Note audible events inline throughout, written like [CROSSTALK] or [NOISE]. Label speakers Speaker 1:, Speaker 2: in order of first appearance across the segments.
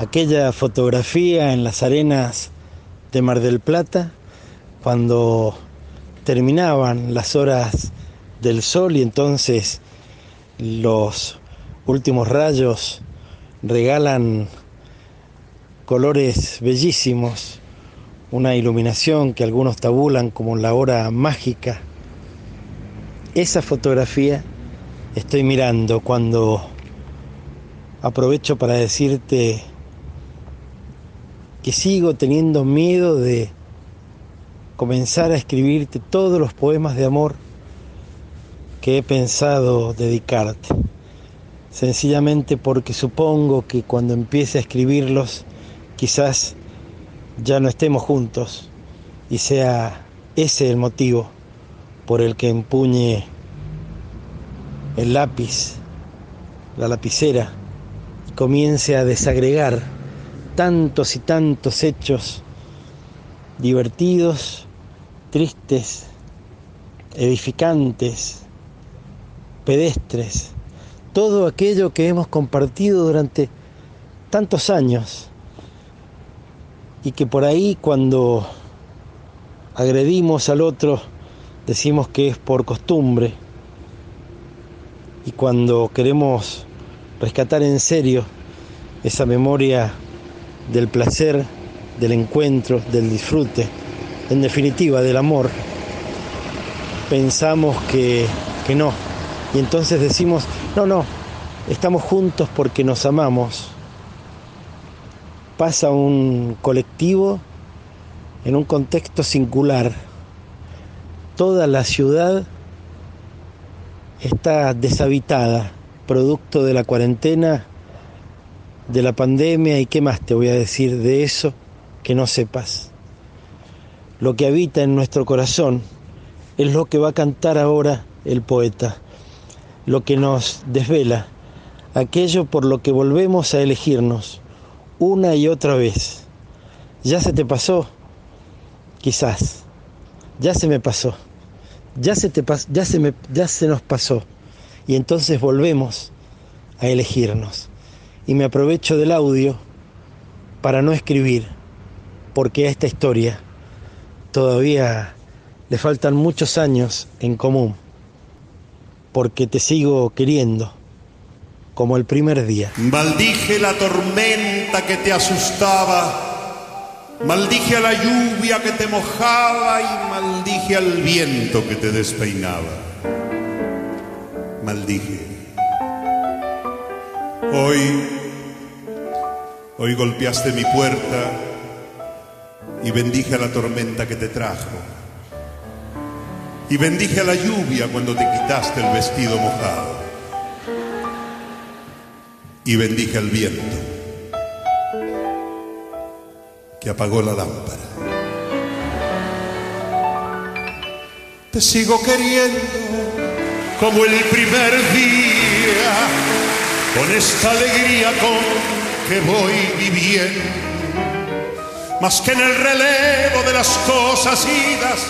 Speaker 1: aquella fotografía en las arenas de Mar del Plata cuando terminaban las horas del sol y entonces los últimos rayos regalan colores bellísimos, una iluminación que algunos tabulan como la hora mágica. Esa fotografía estoy mirando cuando aprovecho para decirte que sigo teniendo miedo de comenzar a escribirte todos los poemas de amor que he pensado dedicarte. Sencillamente porque supongo que cuando empiece a escribirlos quizás ya no estemos juntos y sea ese el motivo por el que empuñe el lápiz, la lapicera, y comience a desagregar tantos y tantos hechos divertidos, tristes, edificantes, pedestres, todo aquello que hemos compartido durante tantos años y que por ahí cuando agredimos al otro decimos que es por costumbre. Y cuando queremos rescatar en serio esa memoria del placer, del encuentro, del disfrute, en definitiva del amor, pensamos que, que no. Y entonces decimos, no, no, estamos juntos porque nos amamos pasa un colectivo en un contexto singular. Toda la ciudad está deshabitada, producto de la cuarentena, de la pandemia y qué más te voy a decir de eso que no sepas. Lo que habita en nuestro corazón es lo que va a cantar ahora el poeta, lo que nos desvela, aquello por lo que volvemos a elegirnos una y otra vez. Ya se te pasó, quizás. Ya se me pasó. Ya se te ya se me ya se nos pasó. Y entonces volvemos a elegirnos. Y me aprovecho del audio para no escribir, porque a esta historia todavía le faltan muchos años en común, porque te sigo queriendo como el primer día.
Speaker 2: Maldije la tormenta que te asustaba, maldije a la lluvia que te mojaba y maldije al viento que te despeinaba. Maldije. Hoy, hoy golpeaste mi puerta y bendije a la tormenta que te trajo. Y bendije a la lluvia cuando te quitaste el vestido mojado y bendije al viento que apagó la lámpara. Te sigo queriendo como el primer día, con esta alegría con que voy viviendo, más que en el relevo de las cosas idas,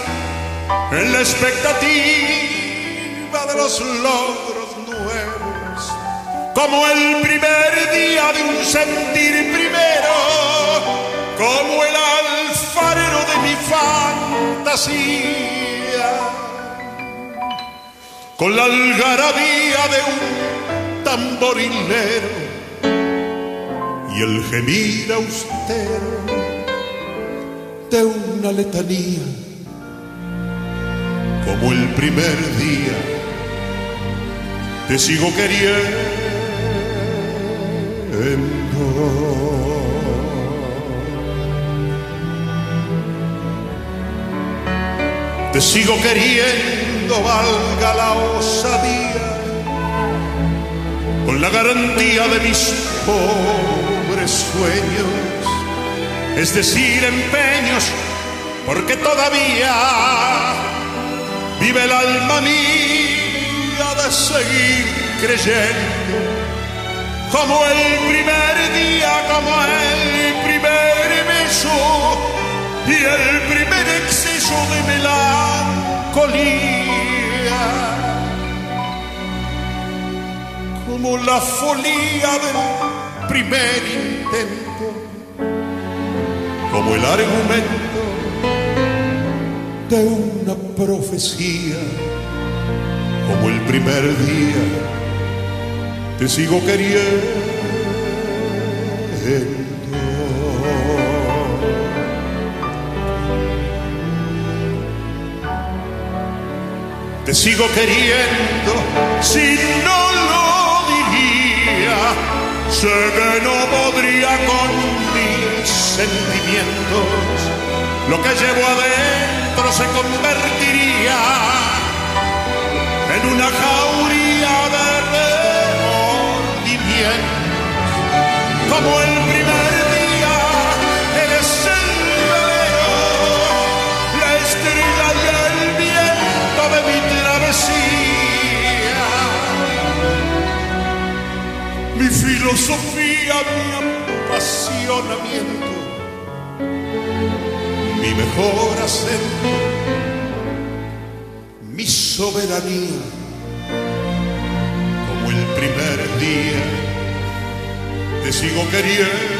Speaker 2: en la expectativa de los logros nuevos. Como el primer día de un sentir primero, como el alfarero de mi fantasía, con la algarabía de un y el gemir austero de una letanía, como el primer día. Te sigo queriendo. Te sigo queriendo, valga la osadía, con la garantía de mis pobres sueños, es decir, empeños, porque todavía vive el alma mía de seguir creyendo. Como el primer día, como el primer beso y el primer exceso de melancolía, como la folía del primer
Speaker 3: intento, como el argumento de una profecía, como el primer día, te sigo queriendo. Te sigo queriendo si no lo diría. Sé que no podría con mis sentimientos. Lo que llevo adentro se convertiría filosofía, mi apasionamiento, mi mejor acento, mi soberanía, como el primer día, te sigo queriendo.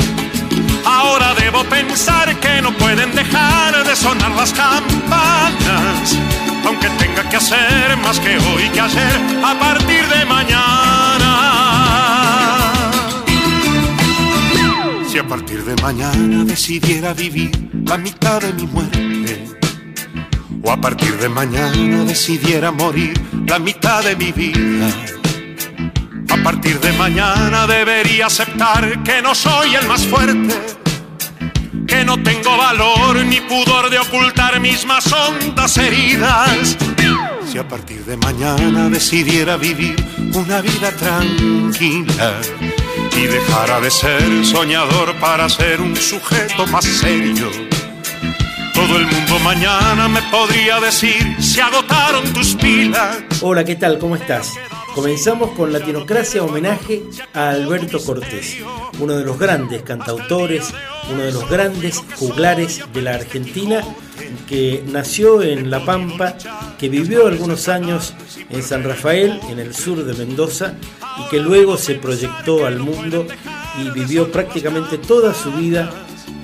Speaker 2: Ahora debo pensar que no pueden dejar de sonar las campanas, aunque tenga que hacer más que hoy que ayer a partir de mañana. Si a partir de mañana decidiera vivir la mitad de mi muerte, o a partir de mañana decidiera morir la mitad de mi vida. A partir de mañana debería aceptar que no soy el más fuerte, que no tengo valor ni pudor de ocultar mis más hondas heridas. Si a partir de mañana decidiera vivir una vida tranquila y dejara de ser soñador para ser un sujeto más serio. Todo el mundo mañana me podría decir, se agotaron tus pilas.
Speaker 1: Hola, ¿qué tal? ¿Cómo estás? Comenzamos con Latinocracia homenaje a Alberto Cortés, uno de los grandes cantautores, uno de los grandes juglares de la Argentina, que nació en La Pampa, que vivió algunos años en San Rafael, en el sur de Mendoza, y que luego se proyectó al mundo y vivió prácticamente toda su vida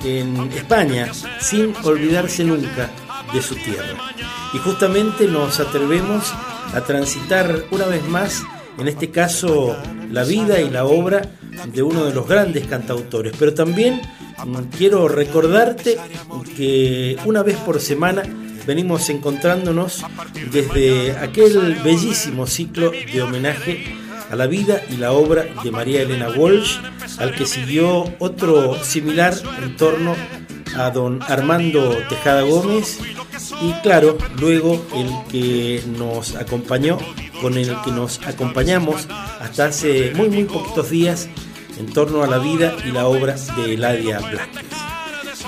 Speaker 1: en España, sin olvidarse nunca de su tierra. Y justamente nos atrevemos a transitar una vez más, en este caso, la vida y la obra de uno de los grandes cantautores. Pero también mm, quiero recordarte que una vez por semana venimos encontrándonos desde aquel bellísimo ciclo de homenaje a la vida y la obra de María Elena Walsh, al que siguió otro similar en torno a don Armando Tejada Gómez y claro, luego el que nos acompañó, con el que nos acompañamos hasta hace muy muy poquitos días en torno a la vida y la obra de Eladia Blasquez.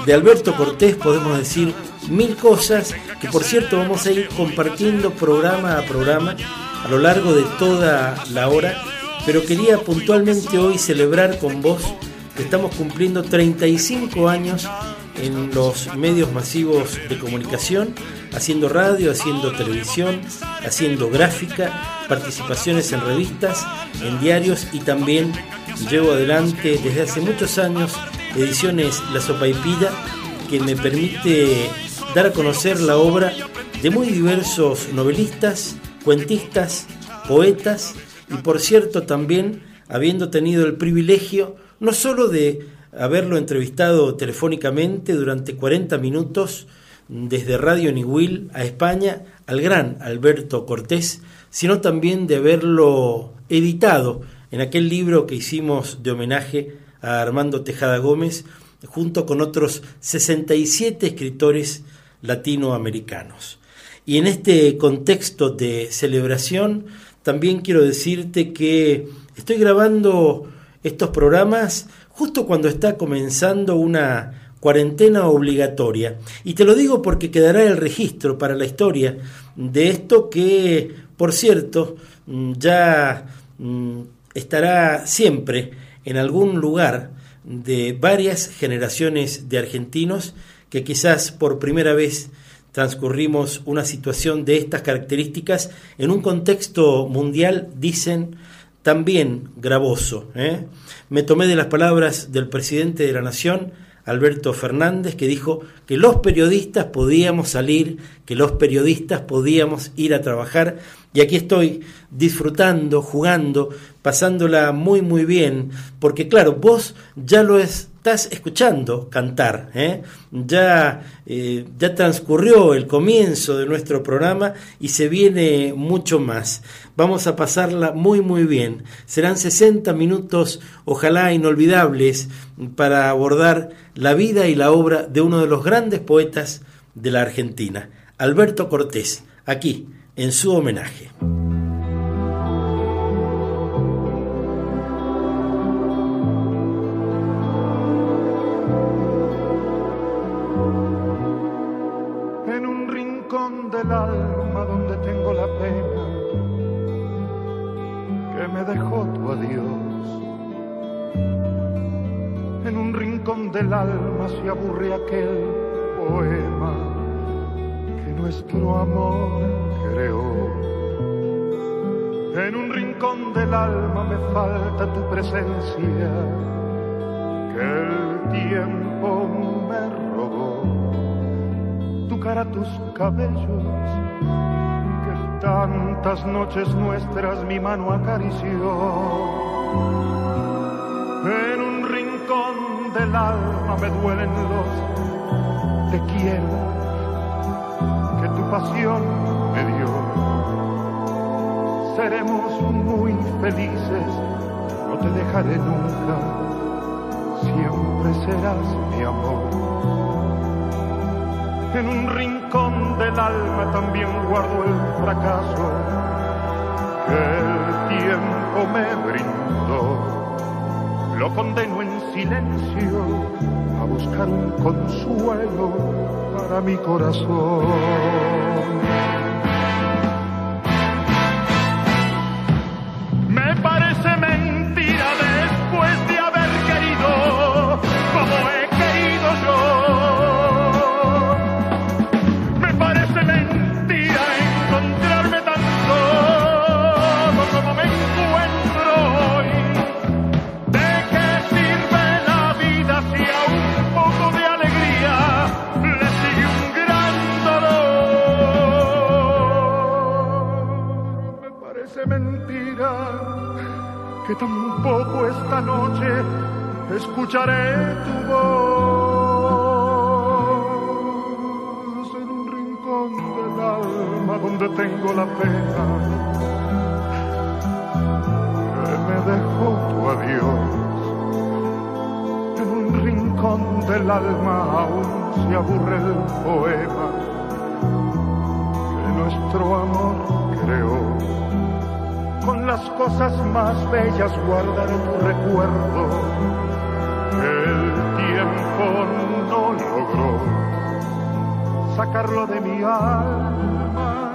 Speaker 1: De Alberto Cortés podemos decir mil cosas que por cierto vamos a ir compartiendo programa a programa a lo largo de toda la hora pero quería puntualmente hoy celebrar con vos que estamos cumpliendo 35 años en los medios masivos de comunicación, haciendo radio, haciendo televisión, haciendo gráfica, participaciones en revistas, en diarios y también llevo adelante desde hace muchos años ediciones La Sopaipilla que me permite dar a conocer la obra de muy diversos novelistas, cuentistas, poetas y por cierto también habiendo tenido el privilegio no solo de haberlo entrevistado telefónicamente durante 40 minutos desde Radio Niwil a España al gran Alberto Cortés, sino también de haberlo editado en aquel libro que hicimos de homenaje a Armando Tejada Gómez, junto con otros 67 escritores latinoamericanos. Y en este contexto de celebración, también quiero decirte que estoy grabando estos programas justo cuando está comenzando una cuarentena obligatoria. Y te lo digo porque quedará el registro para la historia de esto que, por cierto, mm, ya mm, estará siempre en algún lugar de varias generaciones de argentinos que quizás por primera vez transcurrimos una situación de estas características en un contexto mundial, dicen, también gravoso. ¿eh? Me tomé de las palabras del presidente de la Nación, Alberto Fernández, que dijo que los periodistas podíamos salir, que los periodistas podíamos ir a trabajar, y aquí estoy disfrutando, jugando, pasándola muy muy bien, porque claro, vos ya lo estás escuchando cantar, ¿eh? ya, eh, ya transcurrió el comienzo de nuestro programa y se viene mucho más. Vamos a pasarla muy muy bien. Serán 60 minutos, ojalá inolvidables, para abordar la vida y la obra de uno de los grandes poetas de la Argentina, Alberto Cortés, aquí en su homenaje.
Speaker 4: En un rincón del alma donde tengo la pena que me dejó tu adiós. En un rincón del alma se aburre aquel poema que nuestro amor en un rincón del alma me falta tu presencia, que el tiempo me robó. Tu cara, tus cabellos, que tantas noches nuestras mi mano acarició. En un rincón del alma me duelen los te quiero, que tu pasión seremos muy felices, no te dejaré nunca, siempre serás mi amor. En un rincón del alma también guardo el fracaso que el tiempo me brindó. Lo condeno en silencio a buscar un consuelo para mi corazón. Alma aún se aburre el poema que nuestro amor creó con las cosas más bellas guardaré tu recuerdo. El tiempo no logró sacarlo de mi alma,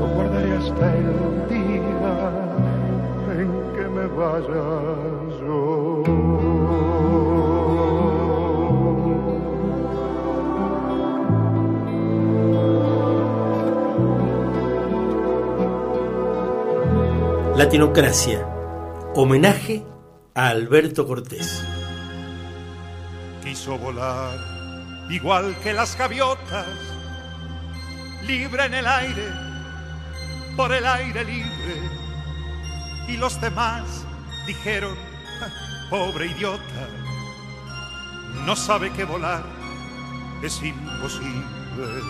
Speaker 4: lo guardaré hasta el día en que me vaya
Speaker 1: Latinocracia, homenaje a Alberto Cortés.
Speaker 2: Quiso volar igual que las gaviotas, libre en el aire, por el aire libre. Y los demás dijeron, pobre idiota, no sabe que volar es imposible,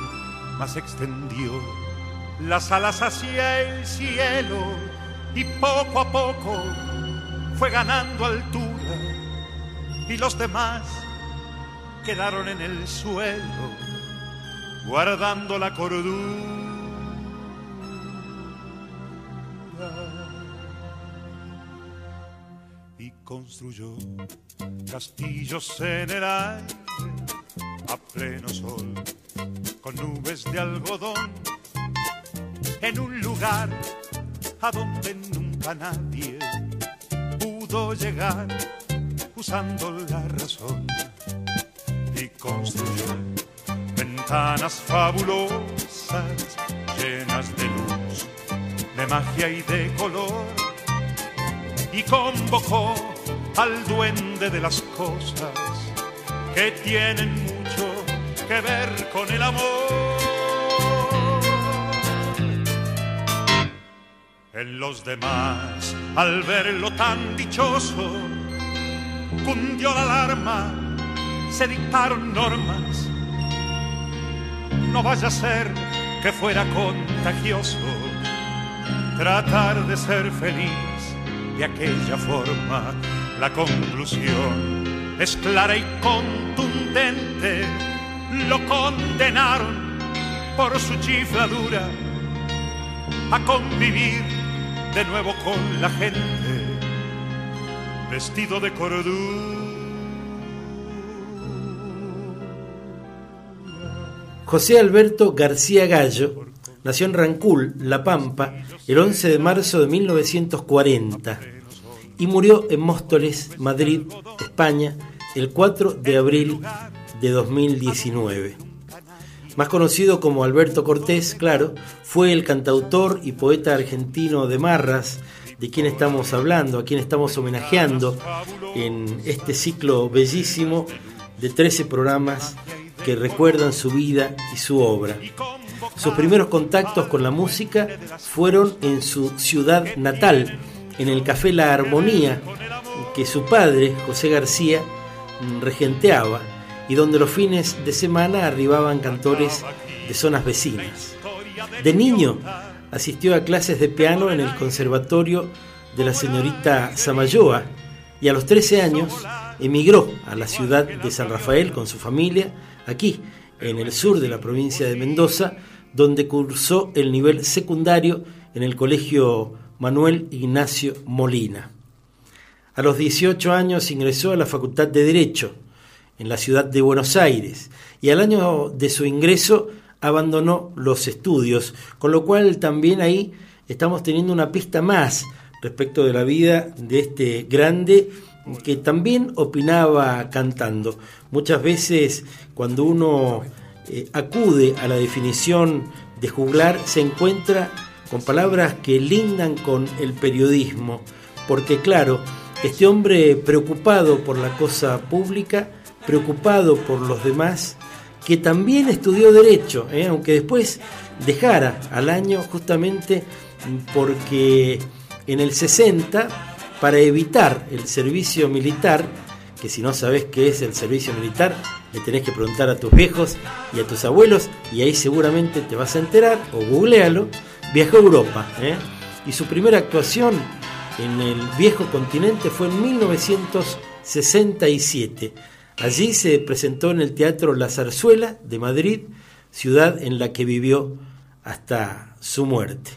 Speaker 2: mas extendió las alas hacia el cielo y poco a poco fue ganando altura y los demás quedaron en el suelo guardando la cordura. Y construyó castillos en el aire a pleno sol con nubes de algodón en un lugar a donde nunca nadie pudo llegar usando la razón y construyó ventanas fabulosas llenas de luz, de magia y de color y convocó al duende de las cosas que tienen mucho que ver con el amor. En los demás, al verlo tan dichoso, cundió la alarma, se dictaron normas. No vaya a ser que fuera contagioso tratar de ser feliz de aquella forma. La conclusión es clara y contundente. Lo condenaron por su chifladura a convivir de nuevo con la gente, vestido de cordura.
Speaker 1: José Alberto García Gallo nació en Rancul, La Pampa, el 11 de marzo de 1940 y murió en Móstoles, Madrid, España, el 4 de abril de 2019. Más conocido como Alberto Cortés, claro, fue el cantautor y poeta argentino de Marras, de quien estamos hablando, a quien estamos homenajeando en este ciclo bellísimo de 13 programas que recuerdan su vida y su obra. Sus primeros contactos con la música fueron en su ciudad natal, en el Café La Armonía, que su padre, José García, regenteaba y donde los fines de semana arribaban cantores de zonas vecinas. De niño asistió a clases de piano en el conservatorio de la señorita Samayoa y a los 13 años emigró a la ciudad de San Rafael con su familia, aquí en el sur de la provincia de Mendoza, donde cursó el nivel secundario en el colegio Manuel Ignacio Molina. A los 18 años ingresó a la Facultad de Derecho en la ciudad de Buenos Aires y al año de su ingreso abandonó los estudios, con lo cual también ahí estamos teniendo una pista más respecto de la vida de este grande que también opinaba cantando. Muchas veces cuando uno eh, acude a la definición de juglar se encuentra con palabras que lindan con el periodismo, porque claro, este hombre preocupado por la cosa pública preocupado por los demás, que también estudió derecho, ¿eh? aunque después dejara al año justamente porque en el 60, para evitar el servicio militar, que si no sabes qué es el servicio militar, le tenés que preguntar a tus viejos y a tus abuelos, y ahí seguramente te vas a enterar, o googlealo, viajó a Europa. ¿eh? Y su primera actuación en el viejo continente fue en 1967 Allí se presentó en el Teatro La Zarzuela de Madrid, ciudad en la que vivió hasta su muerte.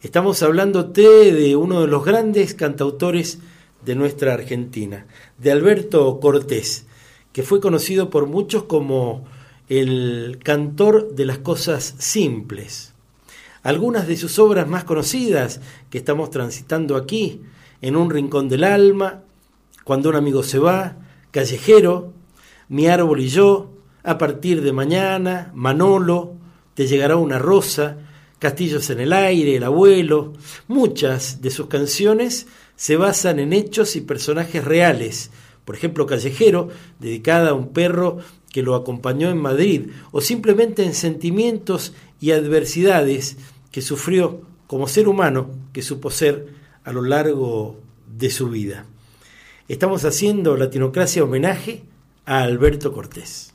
Speaker 1: Estamos hablándote de uno de los grandes cantautores de nuestra Argentina, de Alberto Cortés, que fue conocido por muchos como el cantor de las cosas simples. Algunas de sus obras más conocidas que estamos transitando aquí en un rincón del alma, cuando un amigo se va, callejero, mi árbol y yo, a partir de mañana, Manolo, te llegará una rosa, Castillos en el aire, El abuelo. Muchas de sus canciones se basan en hechos y personajes reales. Por ejemplo, Callejero, dedicada a un perro que lo acompañó en Madrid, o simplemente en sentimientos y adversidades que sufrió como ser humano que supo ser a lo largo de su vida. Estamos haciendo Latinocracia homenaje a Alberto Cortés.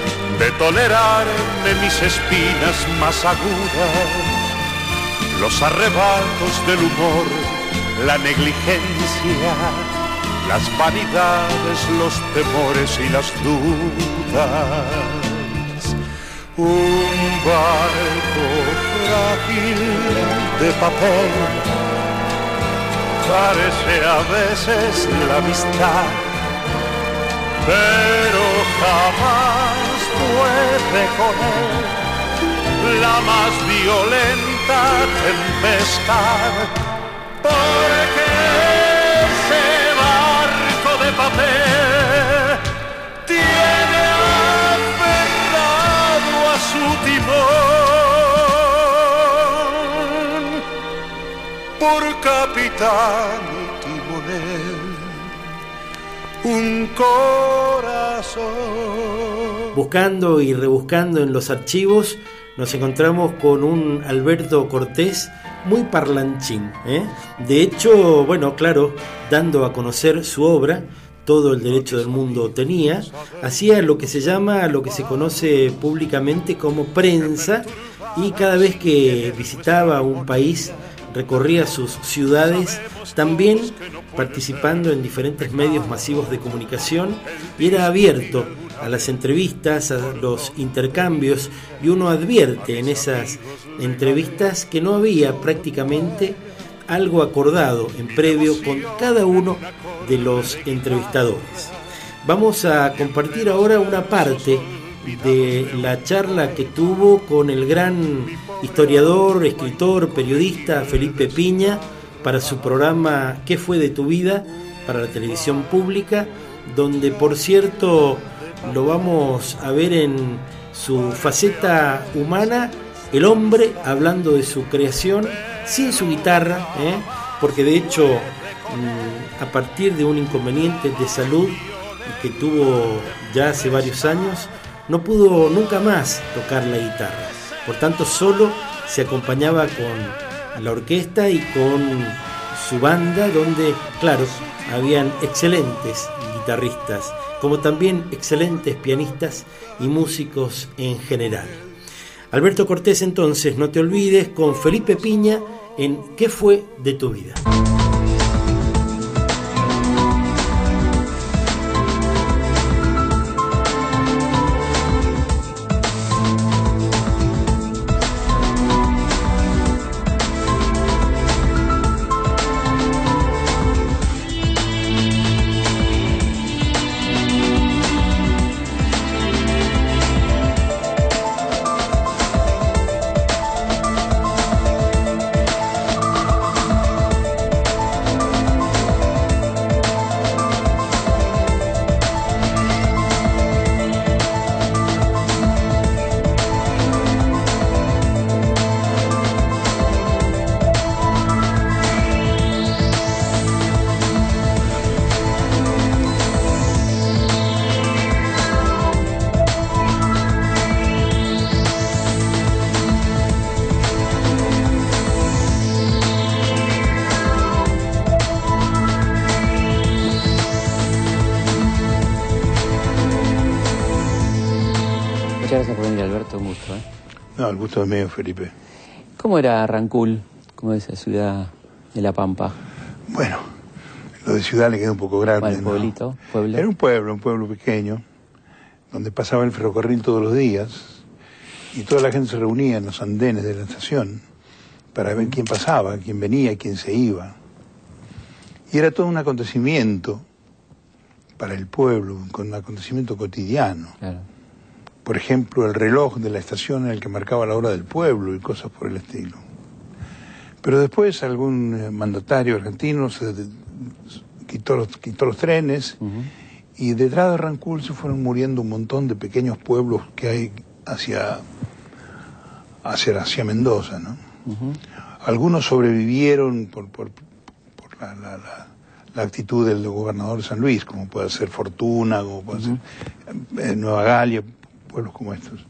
Speaker 2: de tolerarme mis espinas más agudas, los arrebatos del humor, la negligencia, las vanidades, los temores y las dudas. Un barco frágil de papel parece a veces la amistad, pero jamás puede con la más violenta tempestad, porque ese barco de papel tiene aferrado a su timón. Por capitán y timonel un corazón
Speaker 1: buscando y rebuscando en los archivos, nos encontramos con un Alberto Cortés muy parlanchín. ¿eh? De hecho, bueno, claro, dando a conocer su obra, todo el derecho del mundo tenía, hacía lo que se llama, lo que se conoce públicamente como prensa, y cada vez que visitaba un país, recorría sus ciudades, también participando en diferentes medios masivos de comunicación, y era abierto a las entrevistas, a los intercambios, y uno advierte en esas entrevistas que no había prácticamente algo acordado en previo con cada uno de los entrevistadores. Vamos a compartir ahora una parte de la charla que tuvo con el gran historiador, escritor, periodista Felipe Piña para su programa ¿Qué fue de tu vida? para la televisión pública, donde por cierto lo vamos a ver en su faceta humana, el hombre hablando de su creación sin su guitarra, ¿eh? porque de hecho mm, a partir de un inconveniente de salud que tuvo ya hace varios años, no pudo nunca más tocar la guitarra. Por tanto, solo se acompañaba con la orquesta y con su banda, donde, claro, habían excelentes guitarristas como también excelentes pianistas y músicos en general. Alberto Cortés entonces, no te olvides, con Felipe Piña en ¿Qué fue de tu vida?
Speaker 5: Es Felipe.
Speaker 6: ¿Cómo era Rancul, como esa ciudad de La Pampa?
Speaker 5: Bueno, lo de ciudad le queda un poco grande.
Speaker 6: Bueno,
Speaker 5: ¿no?
Speaker 6: pueblito, pueblo.
Speaker 5: Era un pueblo, un pueblo pequeño, donde pasaba el ferrocarril todos los días y toda la gente se reunía en los andenes de la estación para ver quién pasaba, quién venía, quién se iba. Y era todo un acontecimiento para el pueblo, un acontecimiento cotidiano.
Speaker 6: Claro.
Speaker 5: Por ejemplo, el reloj de la estación en el que marcaba la hora del pueblo y cosas por el estilo. Pero después algún eh, mandatario argentino se quitó los, quitó los trenes y detrás de Rancul se fueron muriendo un montón de pequeños pueblos que hay hacia, hacia, hacia Mendoza, ¿no? Algunos sobrevivieron por, por, por la, la- la- la actitud del gobernador de San Luis, como puede ser Fortuna, como puede ser eh, Nueva Galia, pueblos como estos.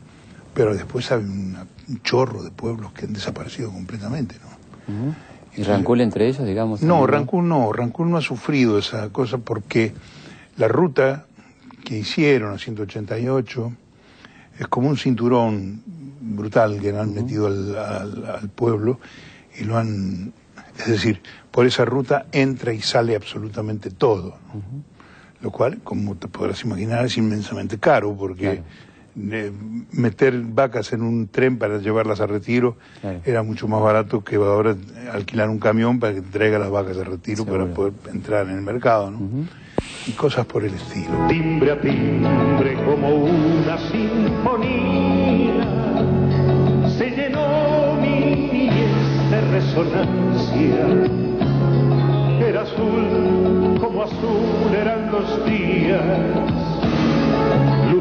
Speaker 5: Pero después hay una- un chorro de pueblos que han desaparecido completamente, ¿no?
Speaker 6: ¿Y Rancul entre ellos, digamos?
Speaker 5: No, Rancul no, Rancul no ha sufrido esa cosa porque la ruta que hicieron a 188 es como un cinturón brutal que le han metido al, al- al pueblo y lo han, es decir, por esa ruta entra y sale absolutamente todo, ¿no? lo cual, como te podrás imaginar, es inmensamente caro porque meter vacas en un tren para llevarlas a retiro
Speaker 6: Claro.
Speaker 5: era mucho más barato que ahora alquilar un camión para que traiga las vacas a retiro
Speaker 6: Seguro.
Speaker 5: para poder entrar en el mercado, ¿no?
Speaker 6: Ujú.
Speaker 5: Y cosas por el estilo.
Speaker 4: timbre a timbre como una sinfonía. Se llenó mi niñez de resonancia. Era azul como azul eran los días.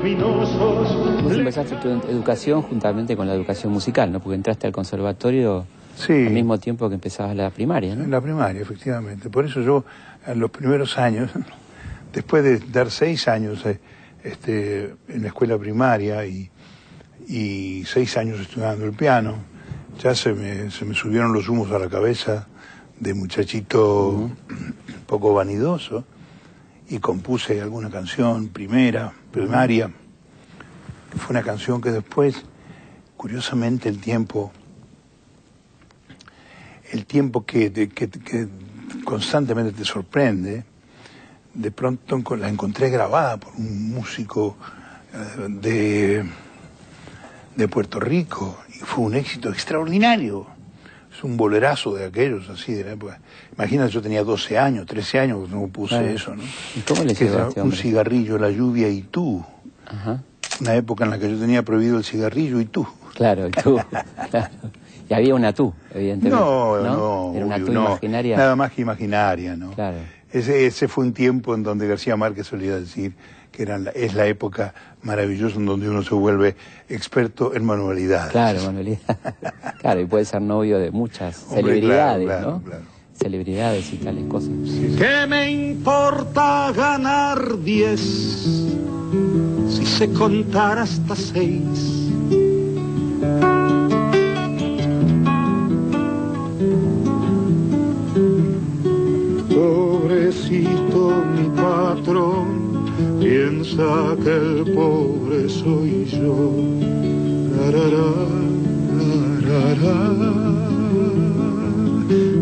Speaker 6: Vos empezaste tu ed- educación juntamente con la educación musical, ¿no? Porque entraste al conservatorio
Speaker 5: Sí.
Speaker 6: al mismo tiempo que empezabas la primaria,
Speaker 5: En
Speaker 6: ¿no?
Speaker 5: la primaria, efectivamente. Por eso yo, en los primeros años, [LAUGHS] después de dar seis años eh, este, en la escuela primaria y, y seis años estudiando el piano, ya se me, se me subieron los humos a la cabeza de muchachito un [CLEARS THROAT] poco vanidoso y compuse alguna canción primera, primaria, fue una canción que después, curiosamente, el tiempo el tiempo que, que- que constantemente te sorprende, de pronto la encontré grabada por un músico eh, de, de Puerto Rico y fue un éxito extraordinario. Es un bolerazo de aquellos así de la época. Imagínate, yo tenía 12 años, 13 años cuando puse eso, ¿no?
Speaker 6: ¿Y cómo le este
Speaker 5: un cigarrillo, la lluvia y tú.
Speaker 6: Ajá.
Speaker 5: Una época en la que yo tenía prohibido el cigarrillo y tú.
Speaker 6: Claro, y tú. [LAUGHS] claro. Y había una tú, evidentemente.
Speaker 5: No, no,
Speaker 6: Era una
Speaker 5: obvio,
Speaker 6: tú
Speaker 5: no.
Speaker 6: imaginaria.
Speaker 5: Nada más que imaginaria, ¿no?
Speaker 6: Claro.
Speaker 5: Ese, ese fue un tiempo en donde García Márquez solía decir que era la- es la época maravillosa en donde uno se vuelve experto en manualidades.
Speaker 6: Claro, manualidad. [LAUGHS] claro, y puede ser novio de muchas
Speaker 5: Hombre,
Speaker 6: celebridades,
Speaker 5: claro, claro,
Speaker 6: ¿no?
Speaker 5: claro.
Speaker 6: Celebridades y tales cosas.
Speaker 7: ¿Qué me importa ganar diez si se contara hasta seis?
Speaker 4: Pobrecito mi patrón, piensa que el pobre soy yo. Larará, larará,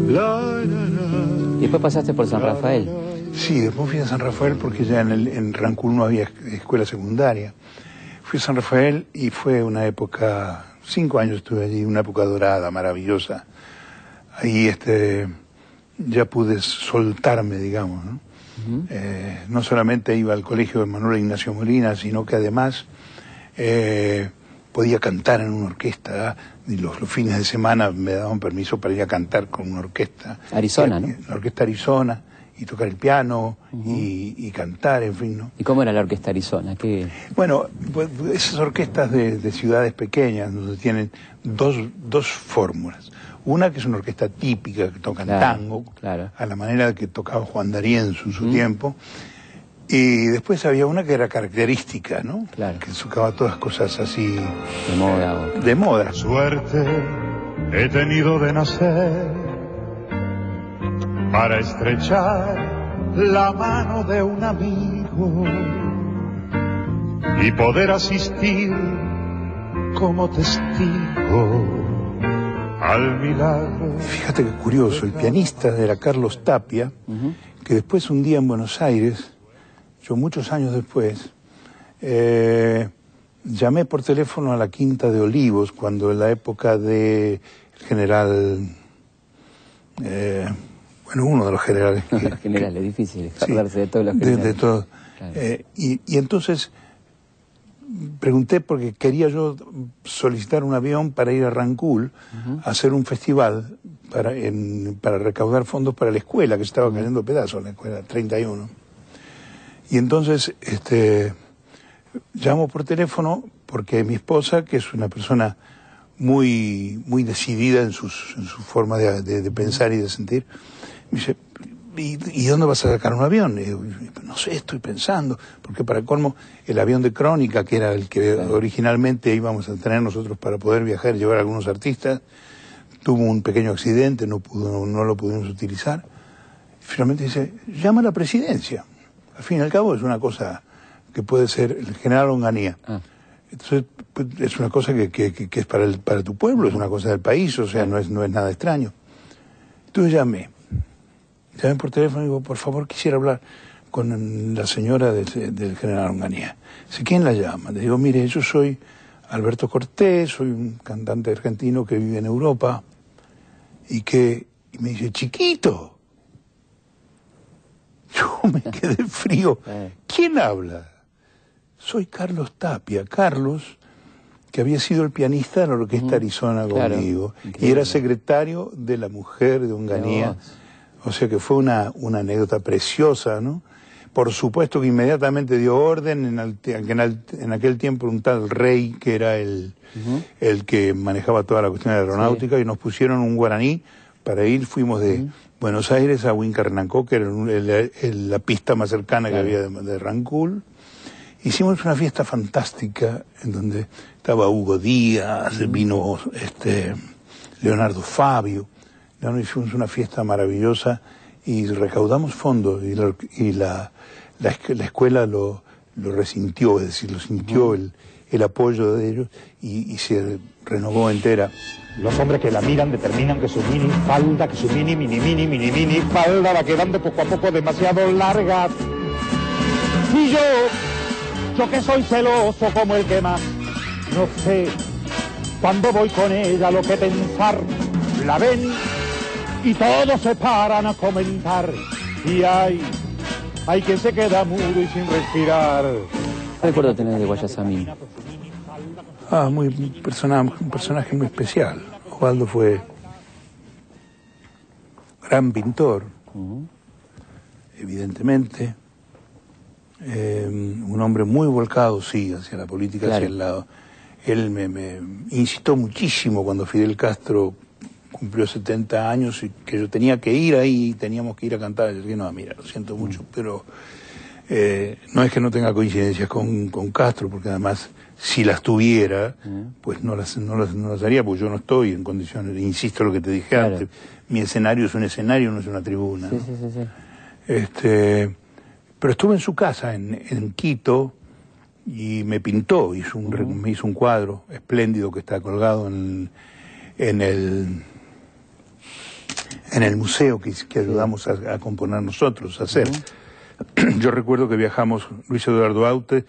Speaker 4: larará.
Speaker 6: Y después pasaste por San Rafael.
Speaker 5: Sí, después fui a San Rafael porque ya en, el, en Rancún no había es- escuela secundaria. Fui a San Rafael y fue una época, cinco años estuve allí, una época dorada, maravillosa. Ahí este, ya pude soltarme, digamos, ¿no? Eh, no solamente iba al colegio de Manuel Ignacio Molina, sino que además eh, podía cantar en una orquesta. Y los, los fines de semana me daban permiso para ir a cantar con una orquesta.
Speaker 6: Arizona, ¿no?
Speaker 5: La orquesta Arizona, y tocar el piano, y, y cantar, en fin, ¿no?
Speaker 6: ¿Y cómo era la orquesta Arizona? ¿Qué...
Speaker 5: Bueno, pues, esas orquestas de, de ciudades pequeñas, donde tienen dos, dos fórmulas. Una que es una orquesta típica, que tocan
Speaker 6: Claro,
Speaker 5: tango,
Speaker 6: claro.
Speaker 5: a la manera que tocaba Juan D'Arienzo en su tiempo. Y después había una que era característica, ¿no?
Speaker 6: Claro.
Speaker 5: Que tocaba todas cosas así
Speaker 6: de moda?
Speaker 5: de moda.
Speaker 2: Suerte he tenido de nacer para estrechar la mano de un amigo y poder asistir como testigo al milagro.
Speaker 5: Fíjate que curioso, el pianista era Carlos Tapia, que después un día en Buenos Aires, yo muchos años después, eh, llamé por teléfono a la Quinta de Olivos, cuando en la época de general, eh, bueno, uno de los generales.
Speaker 6: los [LAUGHS] generales, difícil acordarse de todos los generales.
Speaker 5: De, todo. Eh, y, y, entonces pregunté porque quería yo solicitar un avión para ir a Rancul a hacer un festival para, para recaudar fondos para la escuela, que estaba cayendo pedazos, la escuela 31. Y entonces, este, llamo por teléfono porque mi esposa, que es una persona muy, muy decidida en, sus, en su forma de, de, pensar y de sentir, me dice, ¿y, dónde vas a sacar un avión? no sé, estoy pensando, porque para colmo, el avión de Crónica, que era el que originalmente íbamos a tener nosotros para poder viajar y llevar a algunos artistas, tuvo un pequeño accidente, no, pudo, no, lo pudimos utilizar. Finalmente dice, llama a la presidencia. Al fin y al cabo es una cosa que puede ser el general Onganía. Ah. Entonces, pues, es una cosa que, que, que, es para, el, para tu pueblo, es una cosa del país, o sea, no es, no es nada extraño. Entonces llamé. Llamé por teléfono y digo, por favor, quisiera hablar con la señora del general Onganía. Dice, ¿quién la llama? Le digo, mire, yo soy Alberto Cortés, soy un cantante argentino que vive en Europa y que y me dice, chiquito. Yo [LAUGHS] me quedé frío. [LAUGHS] Eh. ¿Quién habla? Soy Carlos Tapia. Carlos, que había sido el pianista de la Orquesta Arizona conmigo, y era secretario de la mujer de Onganía. O sea que fue una, una anécdota preciosa, ¿no? Por supuesto que inmediatamente dio orden, en, en, aquel tiempo un tal rey que era el, el que manejaba toda la cuestión de aeronáutica y nos pusieron un guaraní para ir, fuimos de Buenos Aires a Huincarnancó, que era la pista más cercana que había de, de Rancul. Hicimos una fiesta fantástica en donde estaba Hugo Díaz, vino este Leonardo Fabio. Hicimos una fiesta maravillosa y recaudamos fondos y la, la, escuela lo, lo, resintió, es decir, lo sintió el, el, apoyo de ellos y, y, se renovó entera.
Speaker 8: Los hombres que la miran determinan que su mini falda, que su mini, mini, mini, mini, mini falda va quedando poco a poco demasiado larga. Y yo, yo que soy celoso como el que más, no sé cuando voy con ella lo que pensar. La ven y todos se paran a comentar. Y hay hay quien se queda mudo y sin respirar.
Speaker 6: ¿Qué recuerdo tener de Guayasamín?
Speaker 5: Ah, muy, un, personaje, un personaje muy especial. Osvaldo fue gran pintor, evidentemente. Eh, un hombre muy volcado, sí, hacia la política, hacia el lado. Él me, me incitó muchísimo cuando Fidel Castro cumplió 70 años y que yo tenía que ir ahí, teníamos que ir a cantar. Yo dije, no, mira, lo siento mucho, pero eh, no es que no tenga coincidencias con, con, Castro, porque además, si las tuviera, pues no las, no, las, no las haría, porque yo no estoy en condiciones, insisto lo que te dije antes, mi escenario es un escenario, no es una tribuna. Sí, sí, sí, este, pero estuve en su casa, en, en Quito, y me pintó, hizo un, me hizo un cuadro espléndido que está colgado en, en el en el museo que, que ayudamos a, componer nosotros, a hacer. [CLEARS THROAT] Yo recuerdo que viajamos, Luis Eduardo Aute,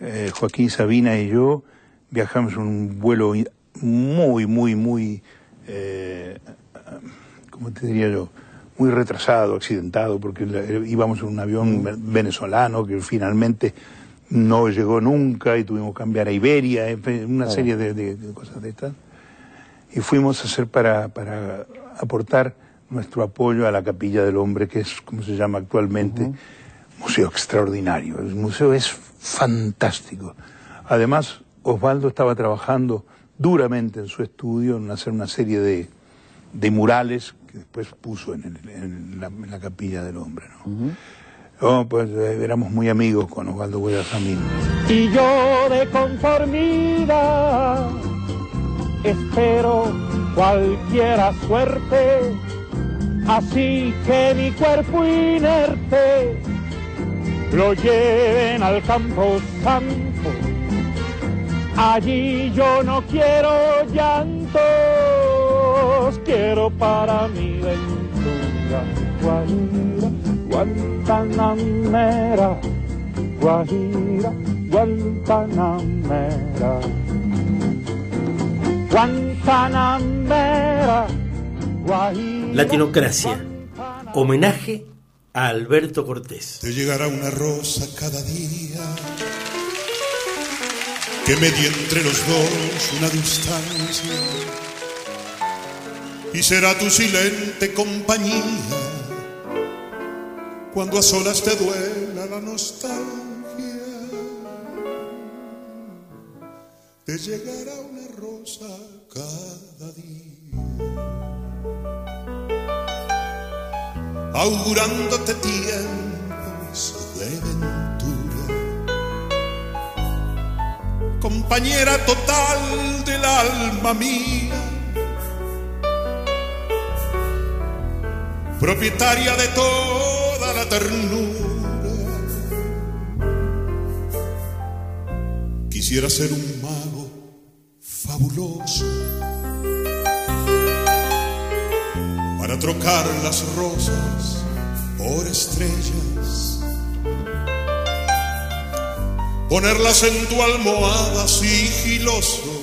Speaker 5: eh, Joaquín Sabina y yo, viajamos en un vuelo muy, muy, muy, eh, ¿cómo te diría yo? Muy retrasado, accidentado, porque íbamos en un avión venezolano que finalmente no llegó nunca y tuvimos que cambiar a Iberia, una serie de, de, cosas de estas. Y fuimos a hacer para, para aportar nuestro apoyo a la Capilla del Hombre, que es como se llama actualmente, museo extraordinario. El museo es fantástico. Además, Osvaldo estaba trabajando duramente en su estudio en hacer una serie de, de murales que después puso en, en, la, Capilla del Hombre. ¿no? Oh, pues eh, éramos muy amigos con Osvaldo Guayasamín.
Speaker 8: Y yo de conformidad espero cualquiera suerte así que mi cuerpo inerte lo lleven al campo santo Allí yo no quiero llantos, quiero para mi ventura Guajira, Guantanamera, Guajira, Guantanamera. Guantanamera, Guajira.
Speaker 1: Latinocracia, homenaje a Alberto Cortés.
Speaker 2: Te llegará una rosa cada día que medie entre los dos una distancia y será tu silente compañía cuando a solas te duela la nostalgia. Te llegará una rosa cada día, augurándote tiempos de ventura, compañera total del alma mía. propietaria de toda la ternura. Quisiera ser un mago fabuloso trocar las rosas por estrellas, ponerlas en tu almohada sigiloso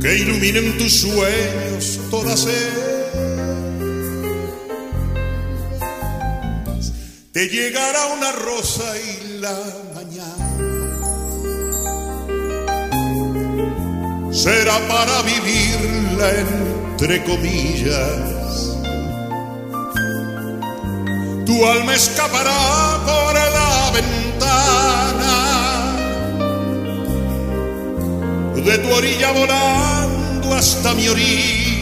Speaker 2: que iluminen tus sueños todas ellas. Te llegará una rosa y la mañana será para vivirla entre comillas. Tu alma escapará por la ventana de tu orilla volando hasta mi orilla.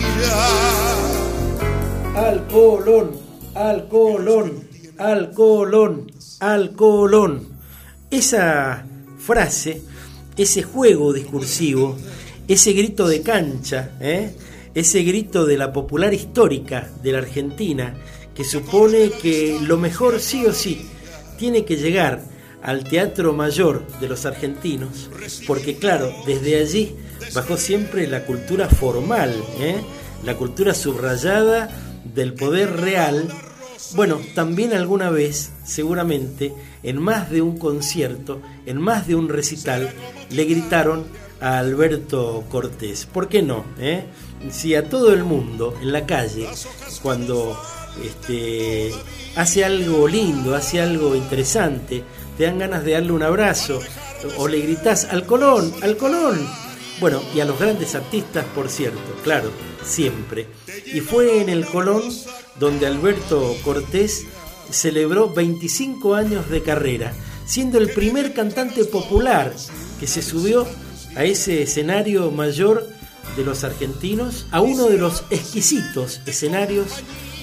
Speaker 1: Al Colón, al Colón, al Colón, al Colón. Esa frase, ese juego discursivo, ese grito de cancha, ¿eh? ese grito de la popular histórica de la Argentina, que supone que lo mejor sí o sí tiene que llegar al Teatro Mayor de los argentinos, porque claro, desde allí bajó siempre la cultura formal, ¿eh? la cultura subrayada del poder real. Bueno, también alguna vez, seguramente, en más de un concierto, en más de un recital, le gritaron a Alberto Cortés. ¿Por qué no? Eh? Si a todo el mundo en la calle, cuando este, hace algo lindo, hace algo interesante, te dan ganas de darle un abrazo o le gritas al Colón, al Colón. Bueno, y a los grandes artistas, por cierto, claro, siempre. Y fue en el Colón donde Alberto Cortés celebró 25 años de carrera, siendo el primer cantante popular que se subió a ese escenario mayor de los argentinos, a uno de los exquisitos escenarios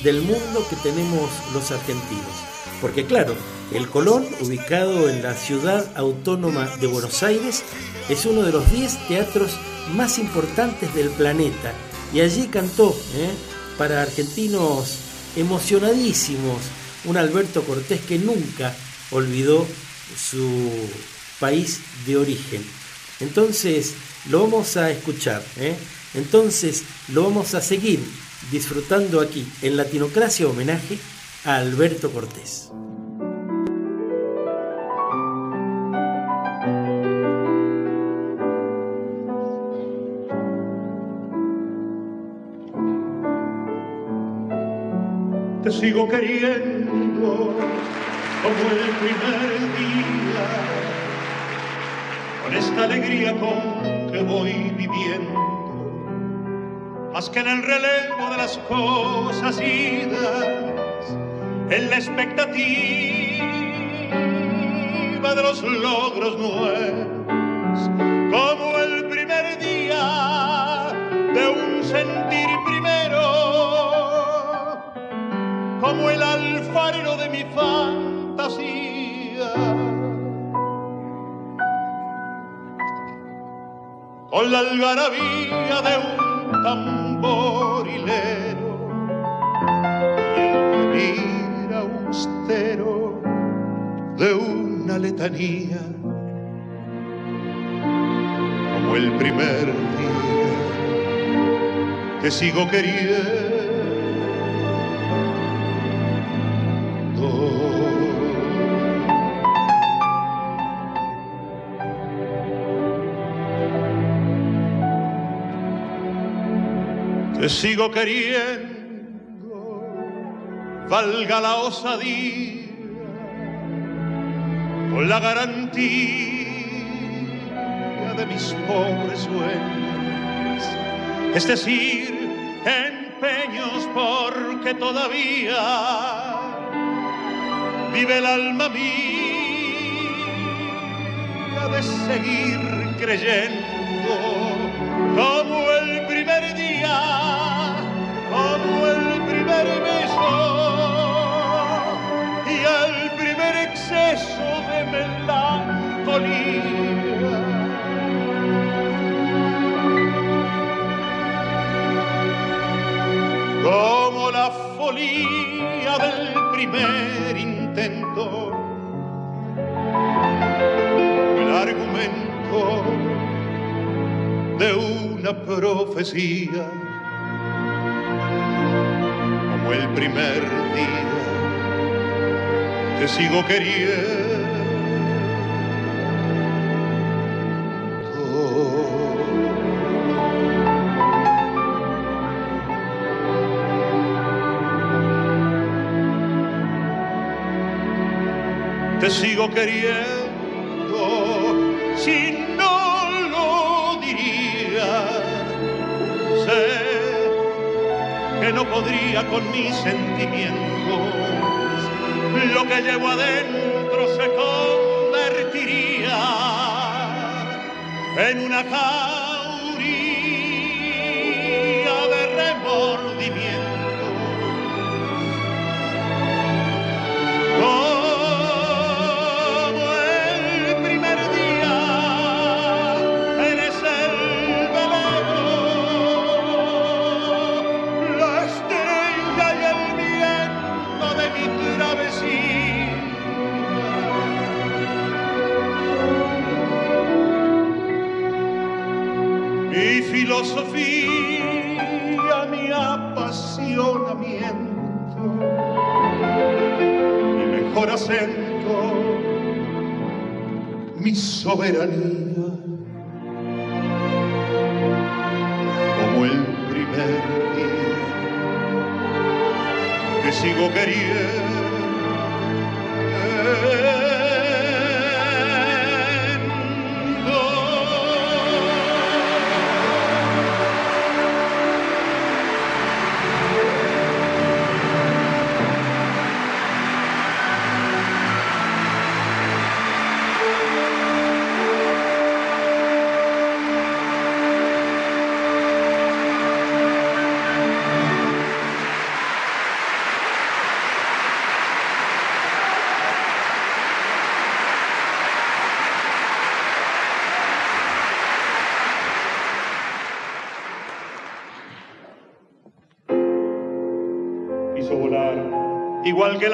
Speaker 1: del mundo que tenemos los argentinos. Porque claro, el Colón, ubicado en la ciudad autónoma de Buenos Aires, es uno de los 10 teatros más importantes del planeta. Y allí cantó, ¿eh? para argentinos emocionadísimos, un Alberto Cortés que nunca olvidó su país de origen. Entonces lo vamos a escuchar, ¿eh? entonces lo vamos a seguir disfrutando aquí en Latinocracia homenaje a Alberto Cortés.
Speaker 2: te sigo queriendo como el primer día, esta alegría con que voy viviendo, más que en el relevo de las cosas idas, en la expectativa de los logros nuevos, como el primer día de un sentir primero como el alfarero La algarabía de un tamborilero y el gemir austero de un una letanía como el primer día te sigo queriendo. Te sigo queriendo, valga la osadía, con la garantía de mis pobres sueños, es decir, empeños porque todavía vive el alma mía de seguir creyendo del primer intento, el argumento de una profecía, como el primer día, te sigo queriendo. Te sigo queriendo si no lo diría. Sé que no podría con mis sentimientos. Lo que llevo adentro se convertiría en una jauría acento, mi soberanía. Como el primer día, te sigo queriendo.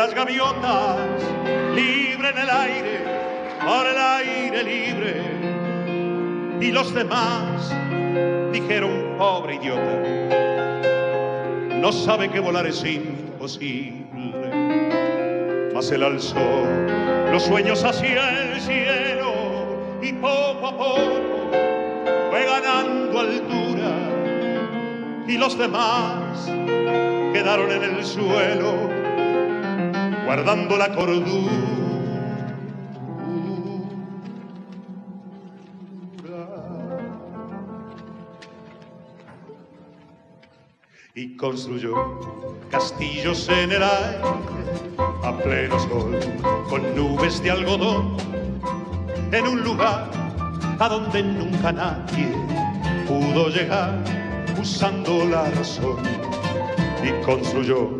Speaker 2: Las gaviotas, libre en el aire, por el aire libre. Y los demás dijeron, pobre idiota, no sabe que volar es imposible. Mas él alzó los sueños hacia el cielo y poco a poco fue ganando altura. Y los demás quedaron en el suelo, guardando la cordura. Y construyó castillos en el aire, a pleno sol, con nubes de algodón, en un lugar a donde nunca nadie pudo llegar usando la razón y construyó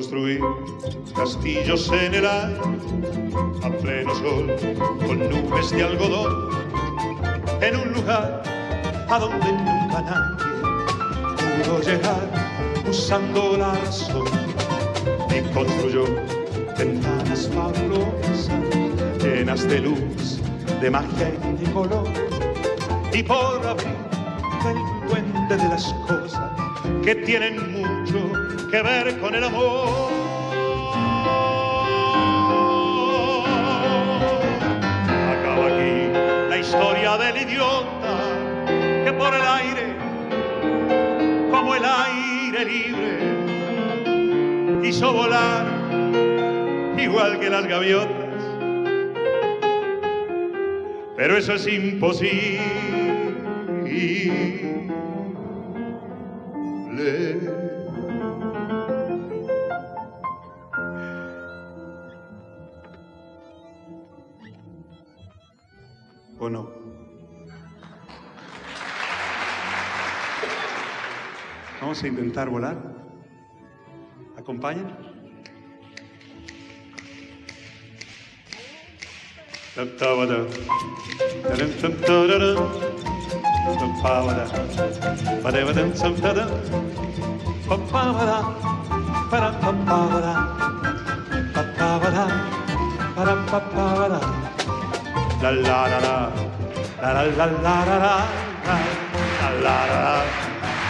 Speaker 2: Construir castillos en el aire, a pleno sol, con nubes de algodón, en un lugar a donde nunca nadie pudo llegar usando la razón y construyó ventanas fabulosas llenas de luz, de magia y de color. Y por abrir el puente de las cosas que tienen mucho que ver con el amor. Acaba aquí la historia del idiota que por el aire, como el aire libre, hizo volar igual que las gaviotas. Pero eso es imposible. Vamos a intentar volar. ¿Acompañan? La la la la. La la la la la la. La la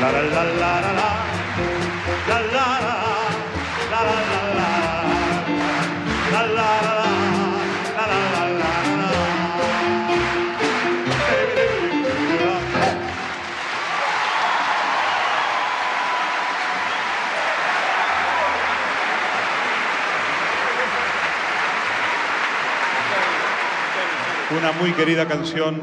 Speaker 2: La la Una muy querida canción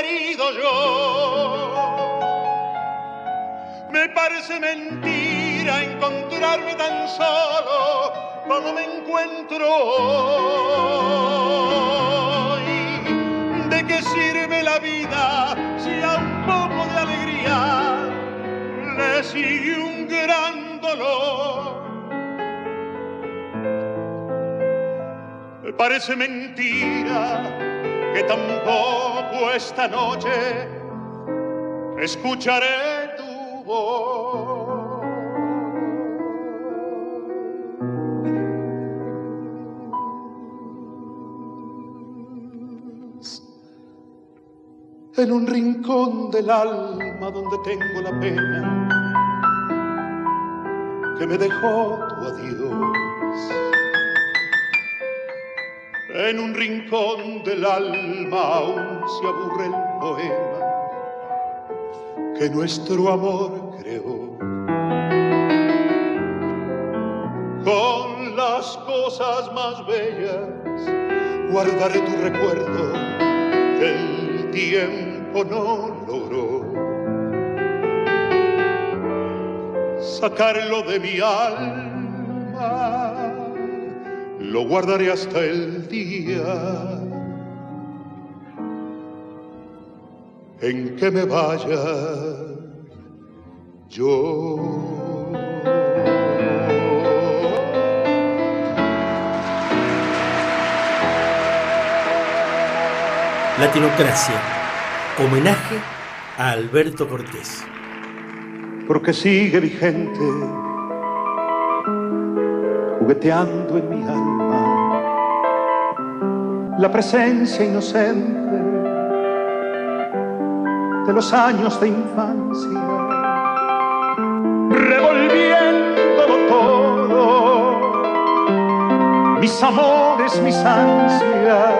Speaker 2: querido yo. Me parece mentira encontrarme tan solo como me encuentro hoy. ¿De qué sirve la vida si a un poco de alegría le sigue un gran dolor? Me parece mentira que tampoco esta noche escucharé tu voz. en un rincón del alma donde tengo la pena que me dejó tu adiós. En un rincón del alma aún se aburre el poema que nuestro amor creó. Con las cosas más bellas guardaré tu recuerdo del tiempo no logró sacarlo de mi alma, lo guardaré hasta el día en que me vaya yo.
Speaker 1: Latinocracia Homenaje a Alberto Cortés.
Speaker 2: Porque sigue vigente, jugueteando en mi alma, la presencia inocente de los años de infancia, revolviendo todo, mis amores, mis ansias.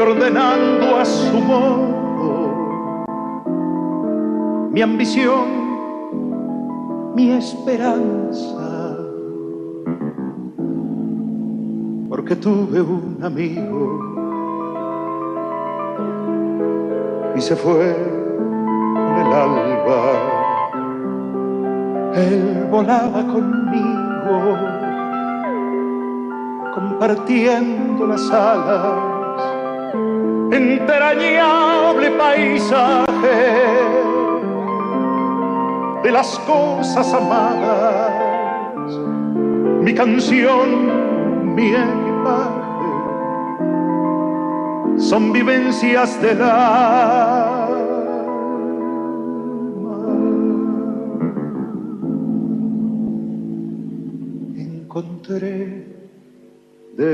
Speaker 2: Ordenando a su modo. Mi ambición, mi esperanza. Porque tuve un amigo y se fue con el alba. Él volaba conmigo, compartiendo las alas entrañable paisaje de las cosas amadas, mi canción, mi son vivencias del alma. Encontré de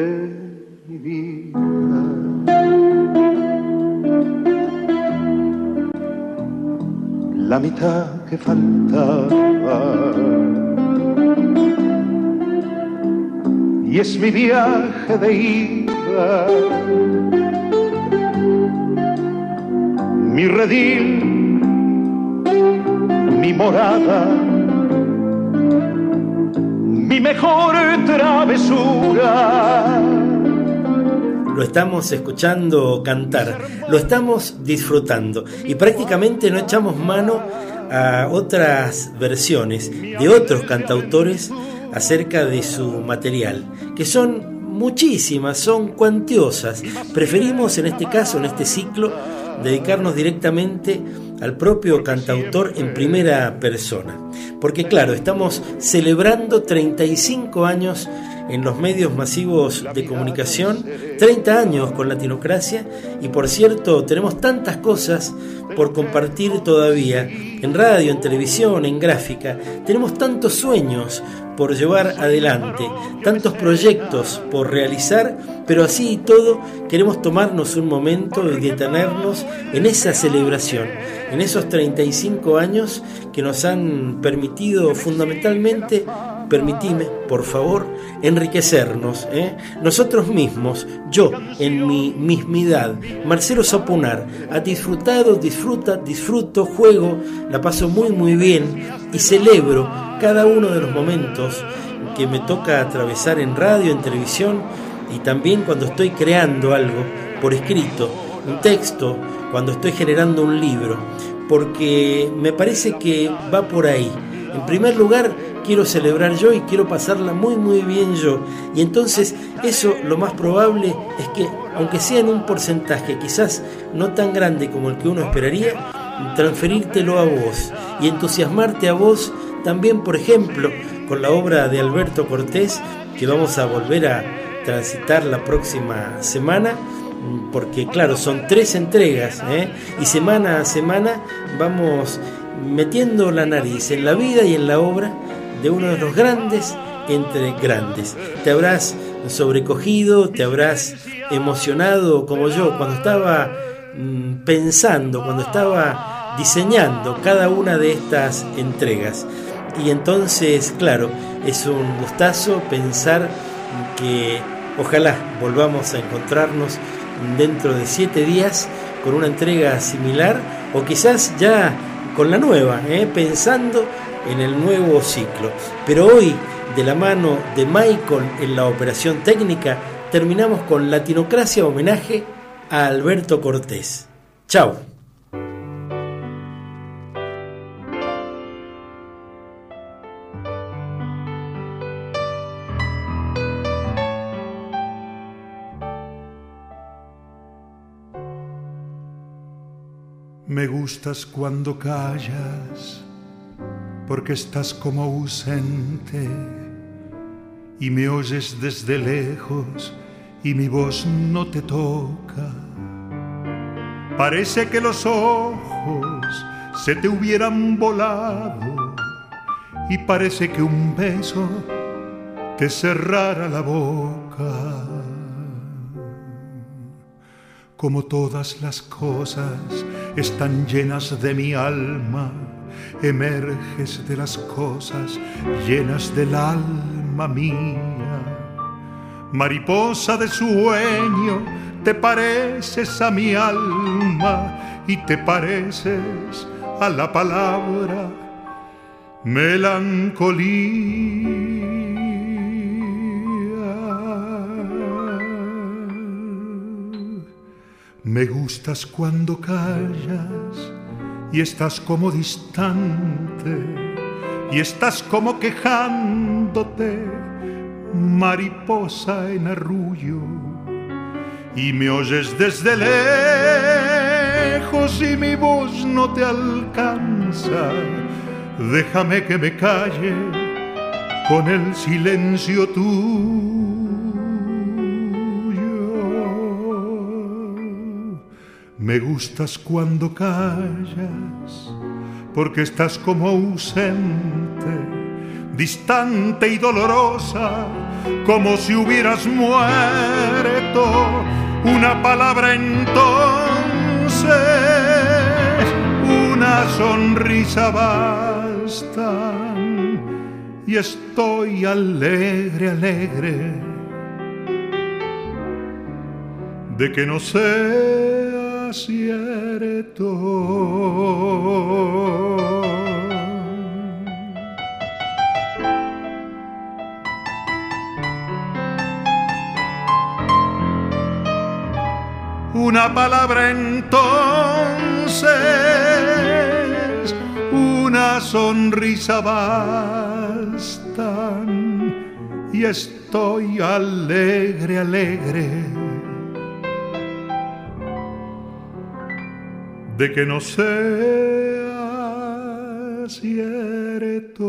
Speaker 2: mi vida la mitad que faltaba. Y es mi viaje de ida, mi redil, mi morada, mi mejor travesura
Speaker 1: lo estamos escuchando cantar, lo estamos disfrutando y prácticamente no echamos mano a otras versiones de otros cantautores acerca de su material, que son muchísimas, son cuantiosas. Preferimos en este caso, en este ciclo, dedicarnos directamente al propio cantautor en primera persona. Porque claro, estamos celebrando 35 años en los medios masivos de comunicación, 30 años con Latinocracia y por cierto tenemos tantas cosas por compartir todavía en radio, en televisión, en gráfica, tenemos tantos sueños por llevar adelante, tantos proyectos por realizar, pero así y todo queremos tomarnos un momento y detenernos en esa celebración, en esos 35 años que nos han permitido fundamentalmente permitime, por favor, enriquecernos, ¿eh? nosotros mismos, yo en mi mismidad, Marcelo Sapunar, ha disfrutado, disfruta, disfruto, juego, la paso muy muy bien y celebro cada uno de los momentos que me toca atravesar en radio, en televisión y también cuando estoy creando algo por escrito, un texto, cuando estoy generando un libro, porque me parece que va por ahí. En primer lugar, quiero celebrar yo y quiero pasarla muy muy bien yo. Y entonces eso lo más probable es que, aunque sea en un porcentaje quizás no tan grande como el que uno esperaría, transferírtelo a vos y entusiasmarte a vos también, por ejemplo, con la obra de Alberto Cortés, que vamos a volver a transitar la próxima semana, porque claro, son tres entregas, ¿eh? y semana a semana vamos metiendo la nariz en la vida y en la obra de uno de los grandes entre grandes. Te habrás sobrecogido, te habrás emocionado como yo cuando estaba mm, pensando, cuando estaba diseñando cada una de estas entregas. Y entonces, claro, es un gustazo pensar que ojalá volvamos a encontrarnos dentro de siete días con una entrega similar o quizás ya con la nueva, ¿eh? pensando en el nuevo ciclo. Pero hoy, de la mano de Michael en la operación técnica, terminamos con Latinocracia homenaje a Alberto Cortés. Chao.
Speaker 2: Me gustas cuando callas, porque estás como ausente y me oyes desde lejos y mi voz no te toca. Parece que los ojos se te hubieran volado y parece que un beso te cerrara la boca como todas las cosas están llenas de mi alma, emerges de las cosas llenas del alma mía. Mariposa de sueño, te pareces a mi alma y te pareces a la palabra melancolía. Me gustas cuando callas y estás como distante y estás como quejándote, mariposa en arrullo, y me oyes desde lejos y mi voz no te alcanza. Déjame que me calle con el silencio tú Me gustas cuando callas, porque estás como ausente, distante y dolorosa, como si hubieras muerto. Una palabra entonces, una sonrisa bastan, y estoy alegre, alegre, de que no sé Una palabra entonces, una sonrisa bastan y estoy alegre, alegre de que no sea cierto.